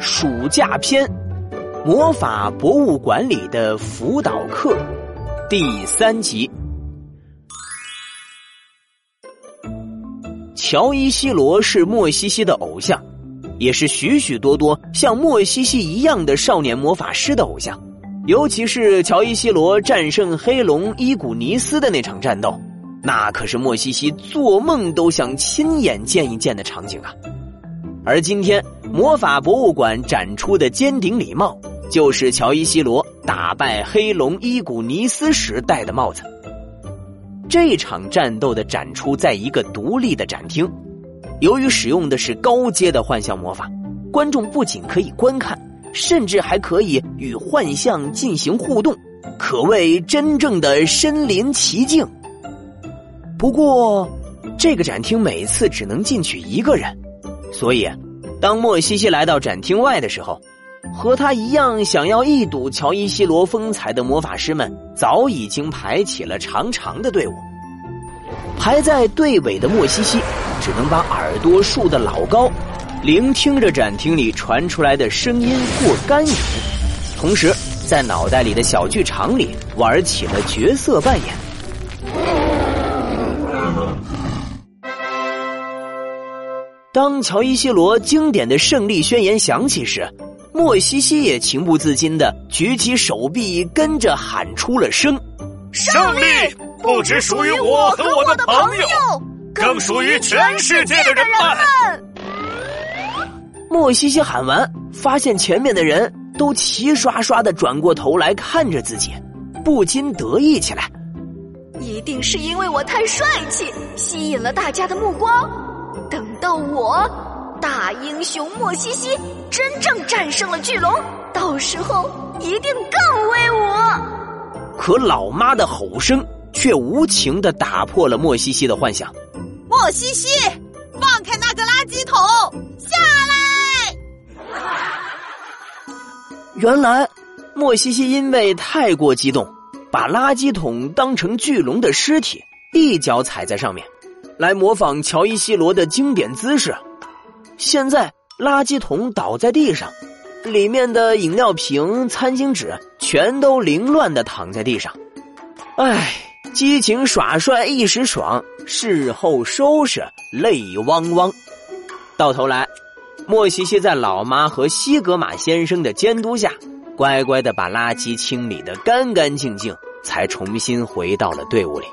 暑假篇：魔法博物馆里的辅导课第三集。乔伊西罗是莫西西的偶像，也是许许多多像莫西西一样的少年魔法师的偶像。尤其是乔伊西罗战胜黑龙伊古尼斯的那场战斗，那可是莫西西做梦都想亲眼见一见的场景啊！而今天，魔法博物馆展出的尖顶礼帽，就是乔伊西罗打败黑龙伊古尼斯时戴的帽子。这场战斗的展出在一个独立的展厅，由于使用的是高阶的幻象魔法，观众不仅可以观看，甚至还可以与幻象进行互动，可谓真正的身临其境。不过，这个展厅每次只能进去一个人。所以，当莫西西来到展厅外的时候，和他一样想要一睹乔伊西罗风采的魔法师们早已经排起了长长的队伍。排在队尾的莫西西只能把耳朵竖得老高，聆听着展厅里传出来的声音或干语，同时在脑袋里的小剧场里玩起了角色扮演。当乔伊西罗经典的胜利宣言响起时，莫西西也情不自禁的举起手臂，跟着喊出了声：“胜利不只属于我和我的朋友，更属于全世界的人们。”莫西西喊完，发现前面的人都齐刷刷的转过头来看着自己，不禁得意起来。一定是因为我太帅气，吸引了大家的目光。等到我大英雄莫西西真正战胜了巨龙，到时候一定更威武。可老妈的吼声却无情的打破了莫西西的幻想。莫西西，放开那个垃圾桶，下来！原来莫西西因为太过激动，把垃圾桶当成巨龙的尸体，一脚踩在上面。来模仿乔伊西罗的经典姿势。现在垃圾桶倒在地上，里面的饮料瓶、餐巾纸全都凌乱的躺在地上。唉，激情耍帅一时爽，事后收拾泪汪汪。到头来，莫西西在老妈和西格玛先生的监督下，乖乖的把垃圾清理的干干净净，才重新回到了队伍里。